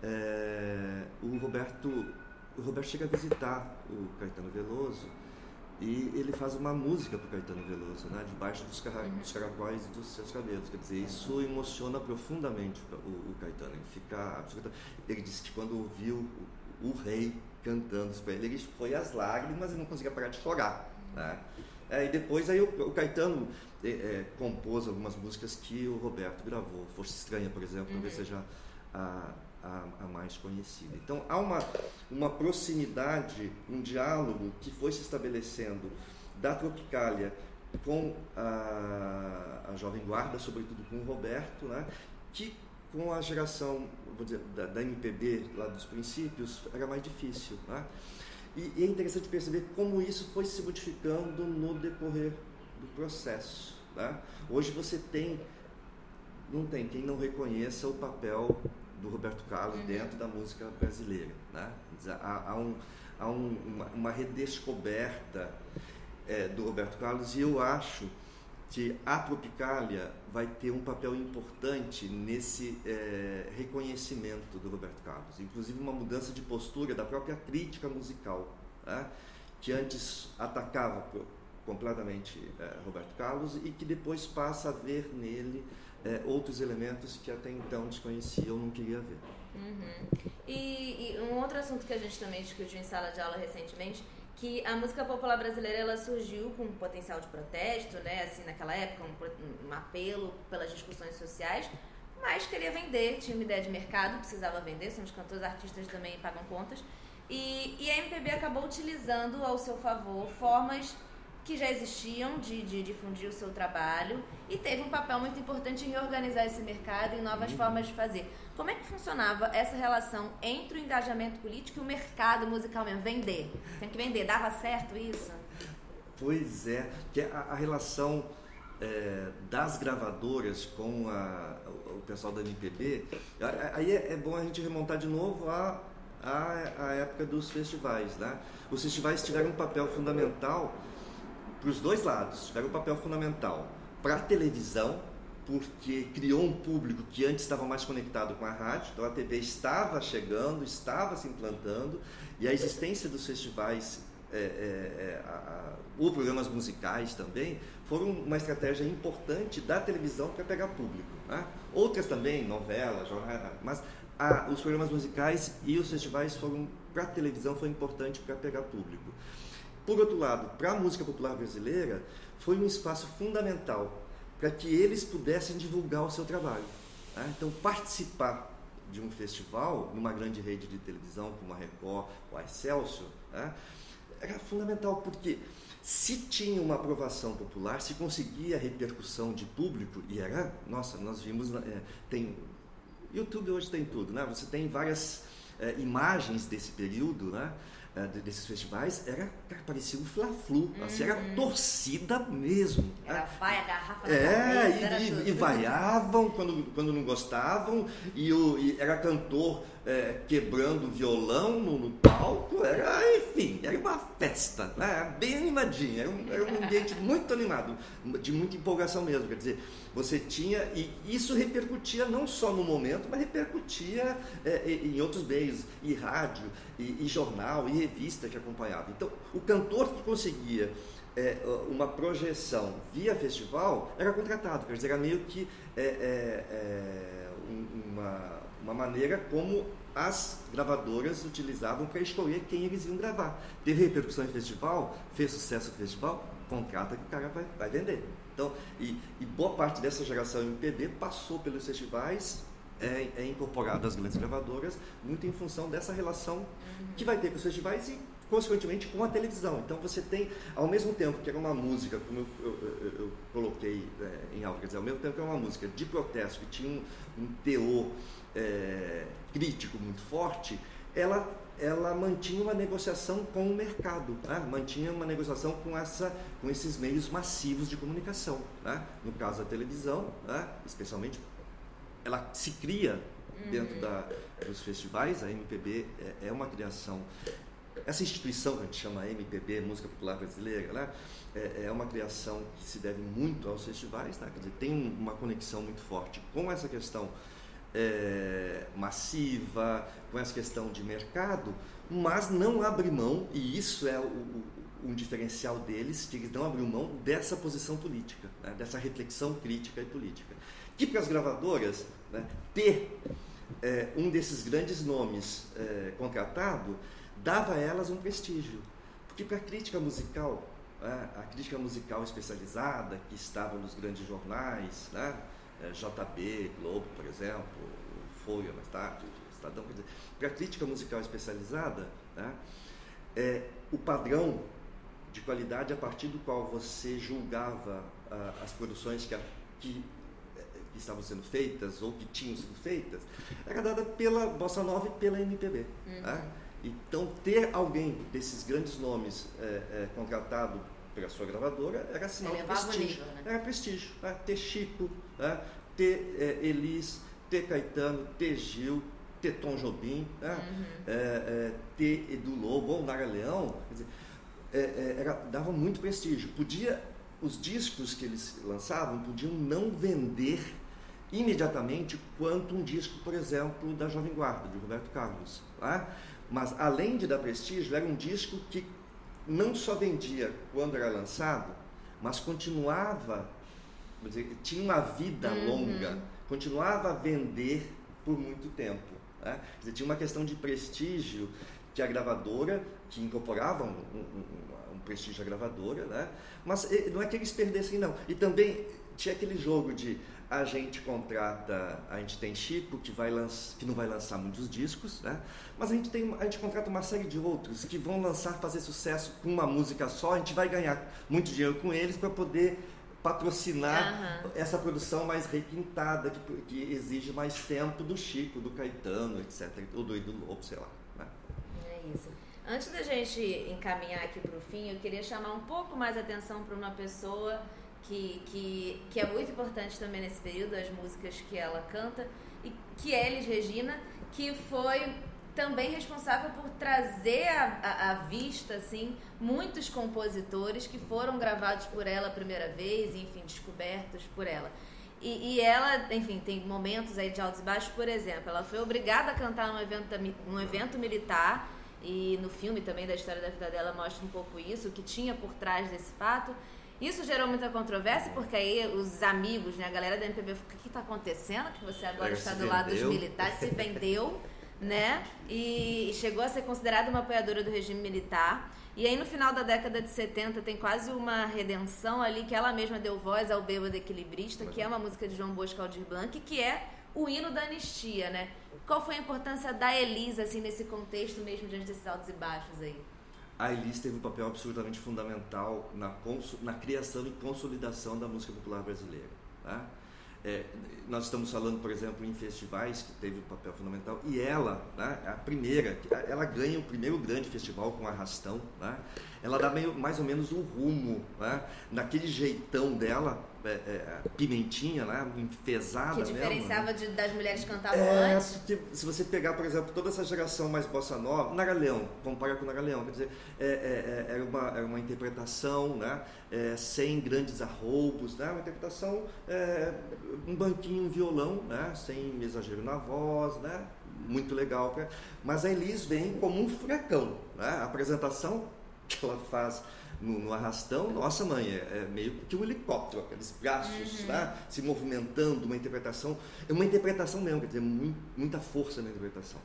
é, o Roberto o Roberto chega a visitar o Caetano Veloso e ele faz uma música para Caetano Veloso, né? debaixo dos, car uhum. dos caracóis dos seus cabelos. Quer dizer, isso emociona profundamente o, o Caetano. Ele, fica, ele disse que quando ouviu o, o rei cantando para ele, ele foi às lágrimas e não conseguia parar de chorar. Né? É, e depois aí o, o Caetano é, é, compôs algumas músicas que o Roberto gravou. Força Estranha, por exemplo, uhum. talvez seja a, a, a, mais conhecida. Então há uma, uma proximidade, um diálogo que foi se estabelecendo da Tropicália com a, a Jovem Guarda, sobretudo com o Roberto, né, que com a geração dizer, da, da MPB lá dos princípios era mais difícil. Né? E, e é interessante perceber como isso foi se modificando no decorrer do processo. Né? Hoje você tem, não tem quem não reconheça o papel do Roberto Carlos uhum. dentro da música brasileira. Né? Há, há, um, há um, uma, uma, redescoberta é, do Roberto Carlos e eu acho que a Tropicália vai ter um papel importante nesse é, reconhecimento do Roberto Carlos, inclusive uma mudança de postura da própria crítica musical, né? que antes atacava completamente é, Roberto Carlos e que depois passa a ver nele é, outros elementos que até então desconhecia ou não queria ver. Uhum. E, e, um outro assunto que a gente também discutiu em sala de aula recentemente, que a música popular brasileira ela surgiu com um potencial de protesto, né, assim naquela época um, um apelo pelas discussões sociais, mas queria vender, tinha uma ideia de mercado, precisava vender, somos cantores, artistas também pagam contas. E, e a MPB acabou utilizando ao seu favor formas que já existiam de, de, difundir o seu trabalho e teve um papel muito importante em reorganizar esse mercado e novas uhum. formas de fazer. Como é que funcionava essa relação entre o engajamento político e o mercado musical mesmo? Vender. Tem que vender. Dava certo isso? Pois é, que a, a relação é, das gravadoras com a, o, pessoal da MPB, aí é, é, bom a gente remontar de novo a, a época dos festivais. Né? Os festivais tiveram um papel fundamental para os dois lados, tiveram um papel fundamental para televisão, porque criou um público que antes estava mais conectado com a rádio, então a TV estava chegando, estava se implantando, e a existência dos festivais, é, é, é, a, a, ou programas musicais também, foram uma estratégia importante da televisão para pegar público. Né? Outras também, novelas, jornais, mas a, os programas musicais e os festivais foram para a televisão foi importante para pegar público. Por outro lado, para a música popular brasileira, foi um espaço fundamental para que eles pudessem divulgar o seu trabalho. Né? Então, participar de um festival, numa grande rede de televisão como a Record ou a Excelsior, né? era fundamental, porque se tinha uma aprovação popular, se conseguia repercussão de público, e era, nossa, nós vimos, é, tem, YouTube hoje tem tudo, né? Você tem várias é, imagens desse período, né? É, desses festivais, era, cara, parecia um fla-flu, uhum. assim, era uhum. torcida mesmo. Era né? vai, a garrafa É, cabeça, e, e, e, vaiavam quando, quando não gostavam, e, o, e era cantor é, quebrando violão no, no, palco, era, enfim, era uma festa, né? bem animadinha, era um, era um ambiente muito animado, de muita empolgação mesmo, quer dizer, você tinha, e isso repercutia não só no momento, mas repercutia é, em outros meios, e rádio, e, e, jornal, e revista que acompanhava. Então, o cantor que conseguia é, uma projeção via festival era contratado, quer dizer, era meio que é, é, é uma uma maneira como as gravadoras utilizavam para escolher quem eles iam gravar. Teve repercussão em festival, fez sucesso no festival, contrata que o cara vai, vai vender. Então, e, e, boa parte dessa geração MPB passou pelos festivais, é, é incorporado às grandes gravadoras, muito em função dessa relação que vai ter com os festivais e consequentemente com a televisão. Então você tem, ao mesmo tempo que era uma música, como eu, eu, eu, coloquei é, em aula, quer dizer, ao mesmo tempo que era uma música de protesto, que tinha um, um teor é, crítico muito forte, ela, ela mantinha uma negociação com o mercado, né? mantinha uma negociação com, essa, com esses meios massivos de comunicação. Né? No caso da televisão, né? especialmente, ela se cria dentro da, dos festivais, a MPB é, é, uma criação. Essa instituição que a gente chama MPB, Música Popular Brasileira, né? é, é, uma criação que se deve muito aos festivais, tá? quer dizer, tem uma conexão muito forte com essa questão é, massiva, com essa questão de mercado, mas não abre mão, e isso é o, um diferencial deles, que eles não abrem mão dessa posição política, né, dessa reflexão crítica e política. Que para as gravadoras, né, ter é, um desses grandes nomes é, contratado dava a elas um prestígio. Porque para a crítica musical, né, a crítica musical especializada, que estava nos grandes jornais, né, é, JB, Globo, por exemplo, Folha mais tarde, Estadão, para a crítica musical especializada, né, é, o padrão de qualidade a partir do qual você julgava ah, as produções que, a, que, é, que, estavam sendo feitas ou que tinham sido feitas era dada pela Bossa Nova e pela MPB. Uhum. Né? Então, ter alguém desses grandes nomes é, é, contratado pela sua gravadora era sinal de prestígio. Nível, né? Era prestígio. Né? Ter Chico, né? ter é, Elis, ter Caetano, ter Gil, ter Tom Jobim, né? uhum. ter Edu Lobo ou Nara Leão, dizer, é, é, era, dava muito prestígio. Podia, os discos que eles lançavam podiam não vender imediatamente quanto um disco, por exemplo, da Jovem Guarda, de Roberto Carlos. Tá? Mas além de dar prestígio, era um disco que não só vendia quando era lançado, mas continuava, dizer, tinha uma vida uhum. longa, continuava a vender por muito tempo. Né? Dizer, tinha uma questão de prestígio que a gravadora, que incorporava um, um, um prestígio à gravadora, né? mas não é que eles perdessem, não. E também tinha aquele jogo de a gente contrata, a gente tem Chico que vai lança, que não vai lançar muitos discos, né? Mas a gente tem, a gente contrata uma série de outros que vão lançar, fazer sucesso com uma música só, a gente vai ganhar muito dinheiro com eles para poder patrocinar uhum. essa produção mais requintada, que, que, exige mais tempo do Chico, do Caetano, etc. Ou do Lobo, sei lá. Antes da gente encaminhar aqui para o fim, eu queria chamar um pouco mais atenção para uma pessoa que, que, que é muito importante também nesse período, as músicas que ela canta, e que é Elis Regina, que foi também responsável por trazer à, vista, assim, muitos compositores que foram gravados por ela a primeira vez, enfim, descobertos por ela. E, e, ela, enfim, tem momentos aí de altos e baixos, por exemplo, ela foi obrigada a cantar num evento, num evento militar, e no filme também da história da vida dela mostra um pouco isso, o que tinha por trás desse fato. Isso gerou muita controvérsia, porque aí os amigos, né, a galera da MPB, o que está acontecendo? Que você agora está do lado dos militares, se vendeu, né? E chegou a ser considerada uma apoiadora do regime militar. E aí no final da década de 70 tem quase uma redenção ali que ela mesma deu voz ao Bêbado Equilibrista, que é uma música de João Bosco Aldir Blanc, que é o hino da anistia, né? Qual foi a importância da Elisa, assim, nesse contexto mesmo, diante desses altos e baixos aí? A Elise teve um papel absolutamente fundamental na, na criação e consolidação da música popular brasileira. Tá? É, nós estamos falando, por exemplo, em festivais que teve um papel fundamental e ela, né, a primeira, ela ganha o primeiro grande festival com Arrastão, né, ela dá meio, mais ou menos um rumo, né, naquele jeitão dela, é, é, pimentinha, né, enfesada Que diferenciava mesmo, né? de, das mulheres que cantavam é, antes. Porque se você pegar, por exemplo, toda essa geração mais bossa nova, Nara Leão, compara com Nara Leão, quer dizer, é, é, é era, uma, era uma interpretação, né, sem grandes arroubos, né, uma interpretação, um banquinho, um violão, né, sem exagero na voz, né, muito legal. Né? Mas a Elis vem como um furacão, né, a apresentação que ela faz no, no, arrastão, nossa mãe, é, é, meio que um helicóptero, aqueles braços uhum. né, se movimentando, uma interpretação, é uma interpretação mesmo, quer dizer, muito, muita força na interpretação.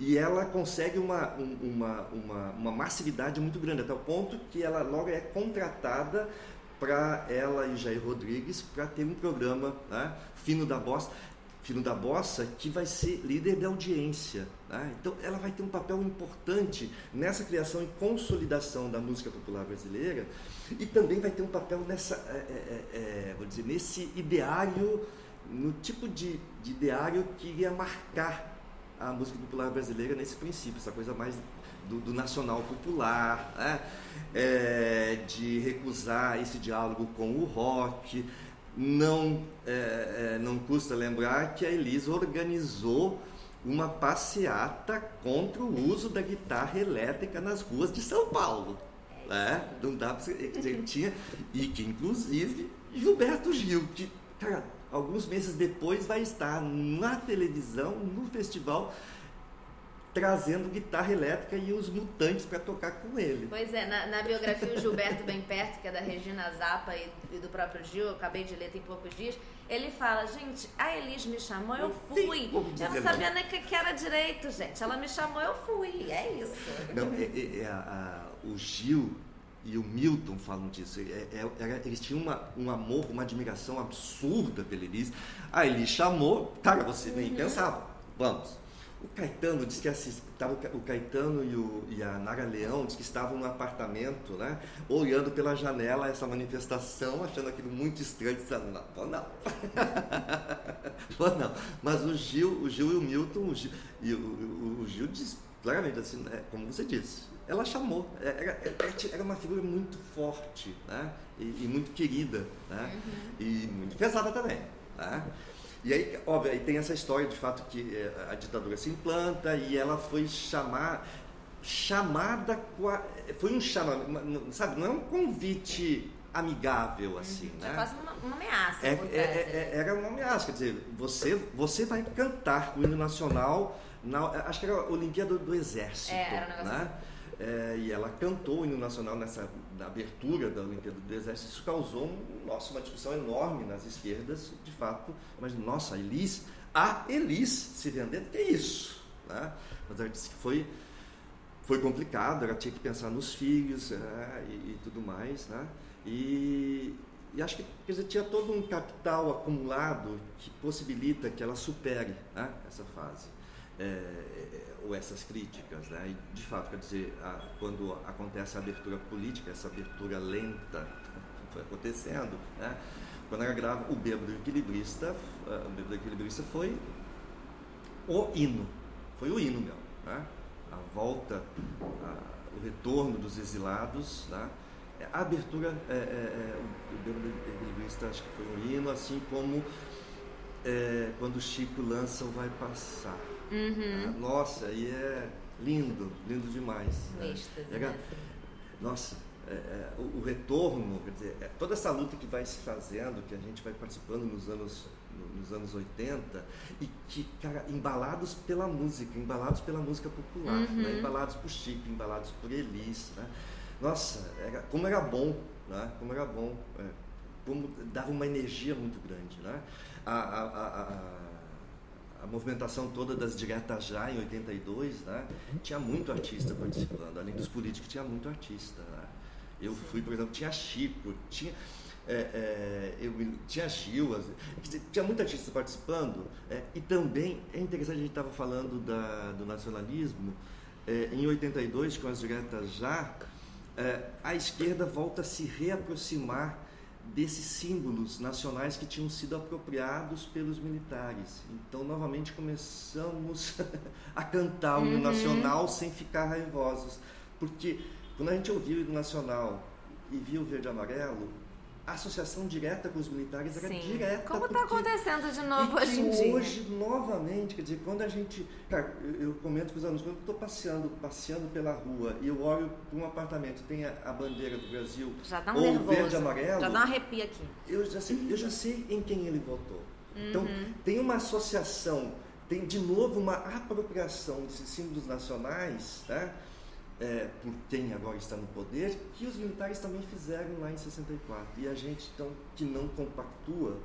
E ela consegue uma, uma, uma, uma massividade muito grande, até o ponto que ela logo é contratada para ela e Jair Rodrigues para ter um programa né, fino da bossa Fino da Bossa, que vai ser líder de audiência. Né? Então, ela vai ter um papel importante nessa criação e consolidação da música popular brasileira e também vai ter um papel nessa, é, é, é, é vou dizer, nesse ideário, no tipo de, de ideário que iria marcar a música popular brasileira nesse princípio, essa coisa mais do, do nacional popular, né? é, de recusar esse diálogo com o rock, não, é, é, não custa lembrar que a Elisa organizou uma passeata contra o uso da guitarra elétrica nas ruas de São Paulo. Né? Não dá para dizer, tinha, e que inclusive Gilberto Gil, que cara, alguns meses depois vai estar na televisão, no festival, trazendo guitarra elétrica e os mutantes para tocar com ele. Pois é, na, na biografia o Gilberto Bem Perto, que é da Regina Zappa e, e, do próprio Gil, eu acabei de ler tem poucos dias, ele fala, gente, a Elis me chamou, eu fui. Eu não sabia nem o que era direito, gente. Ela me chamou, eu fui. É isso. Não, é, é, é a, a, o Gil e o Milton falam disso. É, é, eles tinham uma, um amor, uma admiração absurda pela Elis. A Elis chamou, cara, você nem uhum. pensava, vamos. O Caetano disse que assist... tava o Caetano e, o, e a Nara Leão disse que estavam no apartamento, né, olhando pela janela essa manifestação, achando aquilo muito estranho, dizendo, não, vou não. vou não. Mas o Gil, o Gil e o Milton, o Gil, e o, o, o Gil diz claramente assim, né, como você disse, ela chamou, é, era, era, era uma figura muito forte, né, e, e muito querida, né, uhum. e muito pesada também, né. E aí, óbvio, aí tem essa história de fato que eh, a ditadura se implanta e ela foi chamar, chamada, foi um chamamento, sabe, não é um convite amigável uhum. assim, uhum, né? É quase uma, uma ameaça. É, é, é, era uma ameaça, quer dizer, você, você vai cantar o hino nacional, na, acho que era a Olimpíada do, do Exército, é, era um né? Assim. É, e ela cantou o hino nacional nessa na abertura da Olimpíada do Exército. Isso causou um, nossa, uma discussão enorme nas esquerdas, de fato. Mas, nossa, a Elis, a Elis se vendendo, que é isso? Né? Mas ela disse que foi, foi complicado, ela tinha que pensar nos filhos é, e, e, tudo mais. Né? E, e acho que quer dizer, tinha todo um capital acumulado que possibilita que ela supere né, essa fase. É, ou essas críticas. Né? E, de fato, quer dizer, a, quando acontece a abertura política, essa abertura lenta que foi acontecendo, né? quando ela grava o Bêbado Equilibrista, o Bêbado Equilibrista foi o hino, foi o hino mesmo. Né? A volta, a, o retorno dos exilados, né? a abertura, é, é, é, o Bêbado Equilibrista acho que foi um hino, assim como é, quando o Chico lança o Vai Passar Uhum. Ah, nossa, e é lindo, lindo demais. né? Era, né? Nossa, é, é, o, o, retorno, quer dizer, é, toda essa luta que vai se fazendo, que a gente vai participando nos anos nos anos 80 e que, cara, embalados pela música, embalados pela música popular, uhum. né? embalados por Chico, embalados por Elis, né? Nossa, era, como era bom, né? Como era bom, é, como dava uma energia muito grande, né? A, a, a, a movimentação toda das diretas já em 82, né? Tinha muito artista participando, além dos políticos tinha muito artista, né? Eu fui, por exemplo, tinha Chico, tinha é, é, eu, tinha Gil, tinha muita artista participando, é, e também é interessante, a gente estava falando da, do nacionalismo, é, em 82, com as diretas já, é, a esquerda volta a se reaproximar desses símbolos nacionais que tinham sido apropriados pelos militares. Então, novamente, começamos a cantar o hino uhum. nacional sem ficar raivosos. Porque quando a gente ouvia o hino nacional e via o verde e amarelo, a associação direta com os militares era Sim. direta. Como está acontecendo de novo hoje em dia? Hoje, novamente, quer dizer, quando a gente. Cara, eu, eu comento com os alunos, quando eu estou passeando, passeando pela rua e eu olho para um apartamento, tem a, a, bandeira do Brasil, já dá um ou nervoso, verde e amarelo. Já dá um arrepio aqui. Eu já sei, eu já sei em quem ele votou. Então, uhum. Então, tem uma associação, tem de novo uma apropriação desses símbolos nacionais, tá? É, por quem agora está no poder, que os militares também fizeram lá em 64. E a gente, então, que não compactua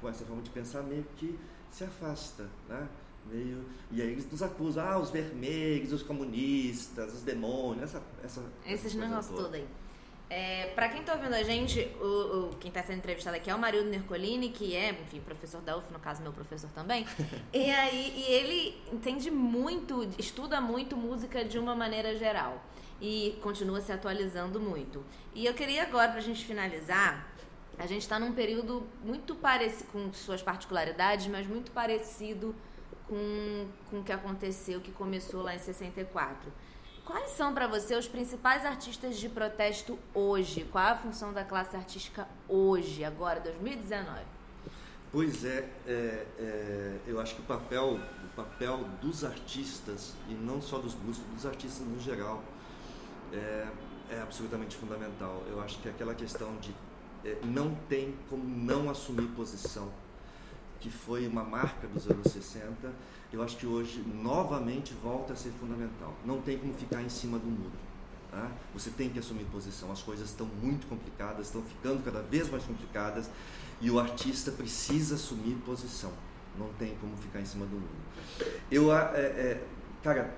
com essa forma de pensar, meio que se afasta, né? Meio, e aí eles nos acusam, ah, os vermelhos, os comunistas, os demônios, essa, essa Esses negócios todos aí. É, para quem está ouvindo a gente, o, o quem está sendo entrevistado aqui é o Marildo Nercolini, que é, enfim, professor da UF, no caso, meu professor também. e aí e ele entende muito, estuda muito música de uma maneira geral. E continua se atualizando muito. E eu queria agora, para a gente finalizar, a gente está num período muito parecido, com suas particularidades, mas muito parecido com, com o que aconteceu, que começou lá em 64. Quais são para você os principais artistas de protesto hoje? Qual é a função da classe artística hoje, agora, 2019? Pois é, é, é, eu acho que o papel, o papel dos artistas, e não só dos músicos, dos artistas no geral, é, é absolutamente fundamental. Eu acho que aquela questão de é, não tem como não assumir posição, que foi uma marca dos anos 60, eu acho que hoje novamente volta a ser fundamental. Não tem como ficar em cima do muro. Tá? Você tem que assumir posição. As coisas estão muito complicadas, estão ficando cada vez mais complicadas e o artista precisa assumir posição. Não tem como ficar em cima do muro. Eu, é, é, cara,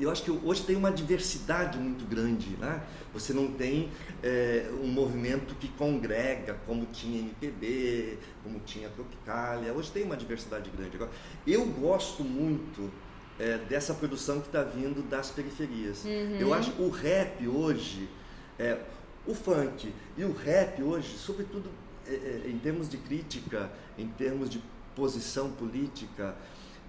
eu acho que hoje tem uma diversidade muito grande, né? Você não tem é, um movimento que congrega, como tinha MPB, como tinha Tropicália. Hoje tem uma diversidade grande. Agora, eu gosto muito é, dessa produção que está vindo das periferias. Uhum. Eu acho que o rap hoje, é, o funk e o rap hoje, sobretudo em termos de crítica, em termos de posição política,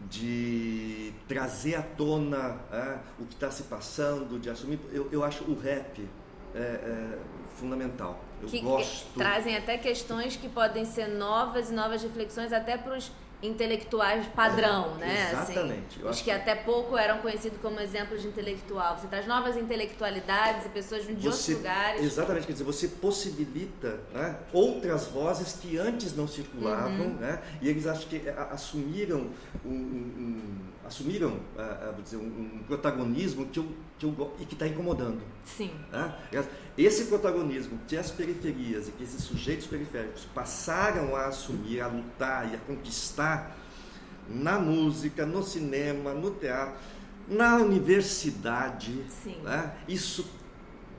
de trazer à tona é, o que está se passando, de assumir. Eu, eu acho o rap é, é fundamental. Eu que, gosto. Que trazem até questões que podem ser novas e novas reflexões até para os intelectuais padrão, é, né? Exatamente. Assim, os que até pouco eram conhecidos como exemplos de intelectual. Você traz novas intelectualidades e pessoas de você, outros lugares. Exatamente, quer dizer, você possibilita né, outras vozes que antes não circulavam, uhum. né? E eles acho que assumiram um, um, assumiram uh, dizer, um, um, protagonismo que eu, que eu, e que está incomodando. Sim. Né? Esse protagonismo que as periferias e que esses sujeitos periféricos passaram a assumir, a lutar e a conquistar na música, no cinema, no teatro, na universidade, né? isso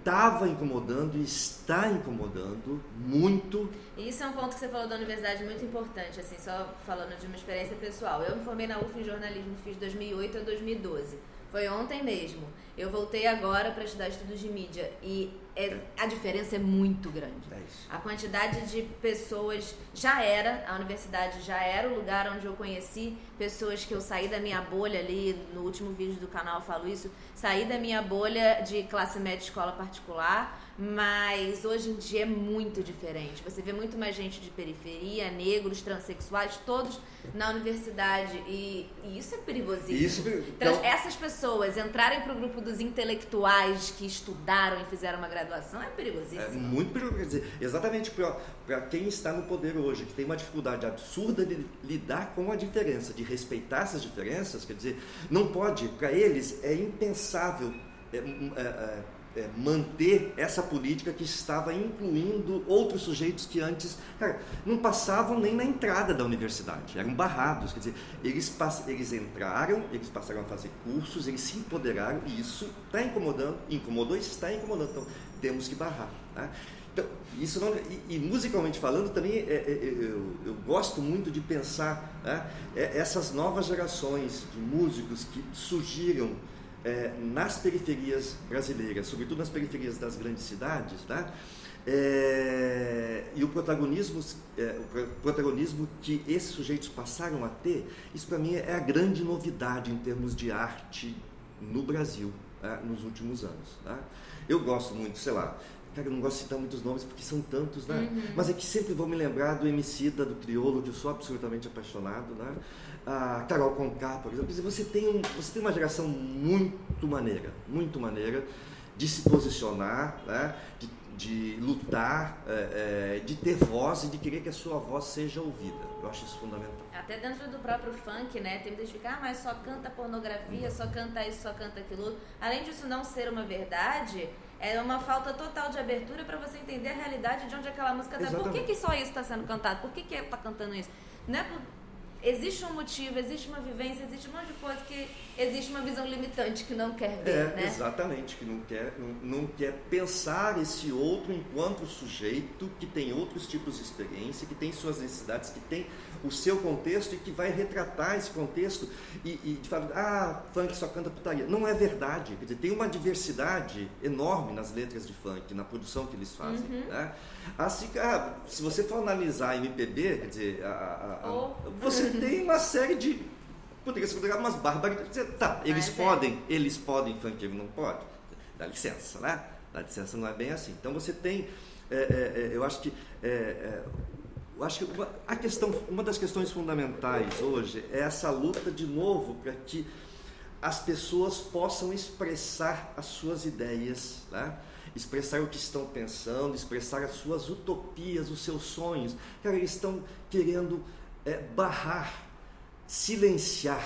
estava incomodando e está incomodando muito. Isso é um ponto que você falou da universidade muito importante, assim, só falando de uma experiência pessoal. Eu me formei na UF em jornalismo, fiz 2008 a 2012. Foi ontem mesmo. Eu voltei agora para estudar estudos de mídia e é, a diferença é muito grande. É a quantidade de pessoas já era, a universidade já era o lugar onde eu conheci pessoas que eu saí da minha bolha ali, no último vídeo do canal eu falo isso, saí da minha bolha de classe média escola particular mas hoje em dia é muito diferente. Você vê muito mais gente de periferia, negros, transexuais, todos na universidade. E, e isso é perigosíssimo. Isso, então, então, essas pessoas entrarem para o grupo dos intelectuais que estudaram e fizeram uma graduação é perigosíssimo. É muito perigoso. Exatamente para quem está no poder hoje, que tem uma dificuldade absurda de lidar com a diferença, de respeitar essas diferenças, quer dizer, não pode, para eles é impensável. É, é, é manter essa política que estava incluindo outros sujeitos que antes cara, não passavam nem na entrada da universidade, eram barrados. Quer dizer, eles, eles entraram, eles passaram a fazer cursos, eles se empoderaram e isso está incomodando, incomodou e está incomodando. Então, temos que barrar. Tá? Então, isso não, e, e, musicalmente falando também é, é, é, eu, eu, gosto muito de pensar né, é, essas novas gerações de músicos que surgiram é, nas periferias brasileiras, sobretudo nas periferias das grandes cidades, tá? É, e o protagonismo, é, o protagonismo que esses sujeitos passaram a ter, isso para mim é a grande novidade em termos de arte no Brasil tá? nos últimos anos. Tá? Eu gosto muito, sei lá, cara, eu não gosto de citar muitos nomes porque são tantos, né? Uhum. Mas é que sempre vou me lembrar do Emicida, do Criolo, que eu sou absolutamente apaixonado, né? A Carol Conká, por exemplo. Você tem, um, você tem uma geração muito maneira, muito maneira de se posicionar, né? de, de lutar, é, é, de ter voz e de querer que a sua voz seja ouvida. Eu acho isso fundamental. Até dentro do próprio funk, né? Tem muita gente que ah, mas só canta pornografia, só canta isso, só canta aquilo. Além disso não ser uma verdade, é uma falta total de abertura para você entender a realidade de onde aquela música está. Por que, que só isso está sendo cantado? Por que, que está cantando isso? Não é por existe um motivo, existe uma vivência, existe um monte de coisa que existe uma visão limitante que não quer ver, é, né? Exatamente, que não quer, não, não, quer pensar esse outro enquanto sujeito que tem outros tipos de experiência, que tem suas necessidades, que tem o seu contexto e que vai retratar esse contexto e, e de falar, ah, funk só canta putaria. Não é verdade. Quer dizer, tem uma diversidade enorme nas letras de funk, na produção que eles fazem. Uhum. Né? Assim, ah, se você for analisar MPB, quer dizer, a, a, a, oh. você tem uma série de. Poderia ser considerado umas barbaridades. Tá, eles Mas é. podem, é. eles podem, funk ele não pode. Dá licença, né? Dá licença não é bem assim. Então você tem. É, é, é eu acho que é, eu acho que uma, a questão, uma das questões fundamentais hoje é essa luta de novo para que as pessoas possam expressar as suas ideias, né? expressar o que estão pensando, expressar as suas utopias, os seus sonhos. Cara, eles estão querendo é, barrar, silenciar.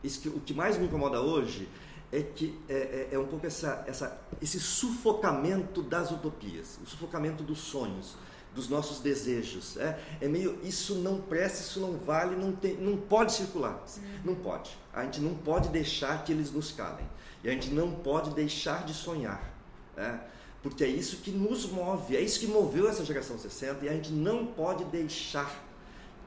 Que, o que mais me incomoda hoje é que é, é, é um pouco essa, essa, esse sufocamento das utopias, o sufocamento dos sonhos dos nossos desejos. É, é meio isso não presta, isso não vale, não, tem, não pode circular. Não pode. A gente não pode deixar que eles nos calem. E a gente não pode deixar de sonhar. É, porque é isso que nos move, é isso que moveu essa geração 60 e a gente não pode deixar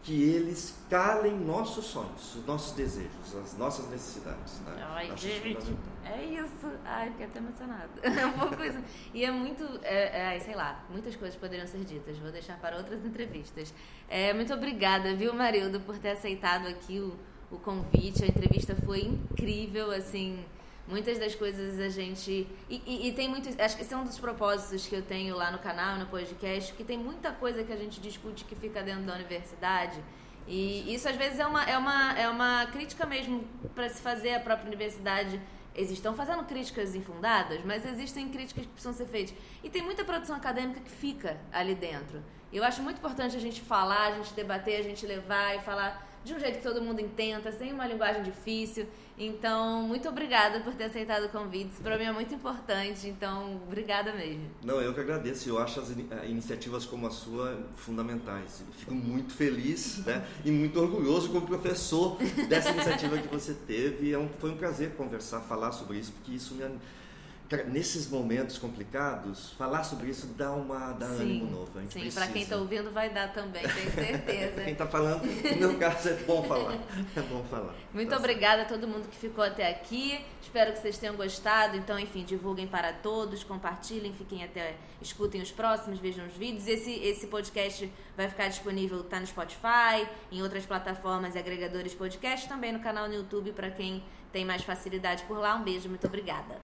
que eles calem nossos sonhos, os nossos desejos, as nossas necessidades. Né? Ai, gente, é isso. Ai, fiquei até emocionada. É um pouco isso. E é muito, é, é, sei lá, muitas coisas poderiam ser ditas. Vou deixar para outras entrevistas. É, muito obrigada, viu, Marildo, por ter aceitado aqui o, o convite. A entrevista foi incrível, assim Muitas das coisas a gente. E, e, e tem muito. Acho que esse é um dos propósitos que eu tenho lá no canal, no podcast, que tem muita coisa que a gente discute que fica dentro da universidade. E isso às vezes é uma, é uma, é uma crítica mesmo para se fazer a própria universidade. Eles estão fazendo críticas infundadas, mas existem críticas que precisam ser feitas. E tem muita produção acadêmica que fica ali dentro. Eu acho muito importante a gente falar, a gente debater, a gente levar e falar de um jeito que todo mundo entenda, sem uma linguagem difícil. Então, muito obrigada por ter aceitado o convite. Isso para mim é muito importante. Então, obrigada mesmo. Não, eu que agradeço. Eu acho as eh, iniciativas como a sua fundamentais. fico muito feliz né? e muito orgulhoso como professor dessa iniciativa que você teve. É um, foi um prazer conversar, falar sobre isso, porque isso me nesses momentos complicados, falar sobre isso dá, uma, dá sim, ânimo novo. A gente sim, para quem está ouvindo vai dar também, tenho certeza. quem está falando, no meu caso, é bom falar. É bom falar. Muito tá obrigada certo. a todo mundo que ficou até aqui. Espero que vocês tenham gostado. Então, enfim, divulguem para todos, compartilhem, fiquem até, escutem os próximos, vejam os vídeos. Esse, esse podcast vai ficar disponível, tá no Spotify, em outras plataformas e agregadores podcast, também no canal no YouTube para quem tem mais facilidade por lá. Um beijo, muito obrigada.